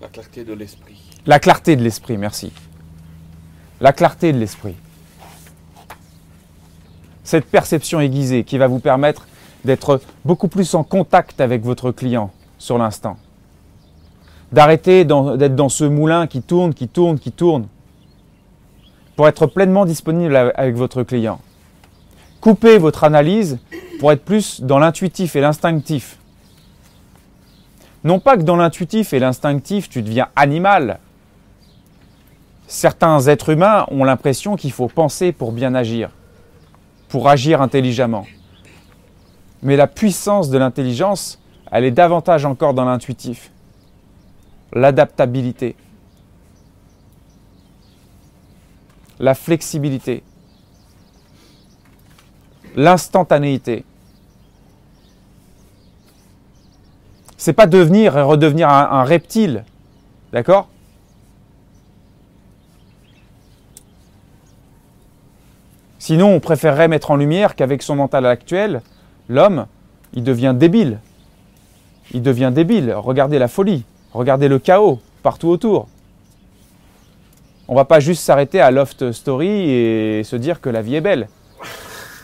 La clarté de l'esprit. La clarté de l'esprit, merci. La clarté de l'esprit. Cette perception aiguisée qui va vous permettre d'être beaucoup plus en contact avec votre client sur l'instant. D'arrêter d'être dans ce moulin qui tourne, qui tourne, qui tourne, pour être pleinement disponible avec votre client. Coupez votre analyse pour être plus dans l'intuitif et l'instinctif. Non pas que dans l'intuitif et l'instinctif, tu deviens animal. Certains êtres humains ont l'impression qu'il faut penser pour bien agir, pour agir intelligemment. Mais la puissance de l'intelligence, elle est davantage encore dans l'intuitif. L'adaptabilité. La flexibilité. L'instantanéité. C'est pas devenir et redevenir un, reptile. D'accord? Sinon, on préférerait mettre en lumière qu'avec son mental actuel, l'homme, il devient débile. Il devient débile. Regardez la folie. Regardez le chaos partout autour. On va pas juste s'arrêter à Loft Story et se dire que la vie est belle.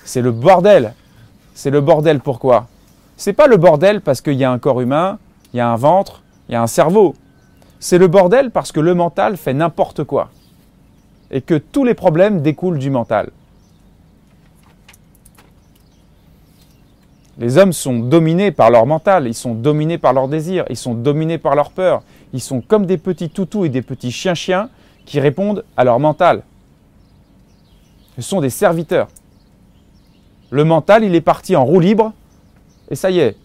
C'est le bordel. C'est le bordel pourquoi? C'est pas le bordel parce qu'il y a un corps humain, il y a un ventre, il y a un cerveau. C'est le bordel parce que le mental fait n'importe quoi. Et que tous les problèmes découlent du mental. Les hommes sont dominés par leur mental, ils sont dominés par leurs désirs, ils sont dominés par leur peur. Ils sont comme des petits toutous et des petits chiens-chiens qui répondent à leur mental. Ce sont des serviteurs. Le mental, il est parti en roue libre et ça y est,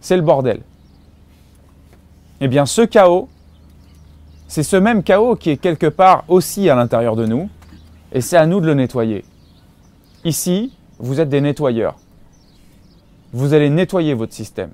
c'est le bordel. Eh bien, ce chaos, c'est ce même chaos qui est quelque part aussi à l'intérieur de nous, et c'est à nous de le nettoyer. Ici, vous êtes des nettoyeurs. Vous allez nettoyer votre système.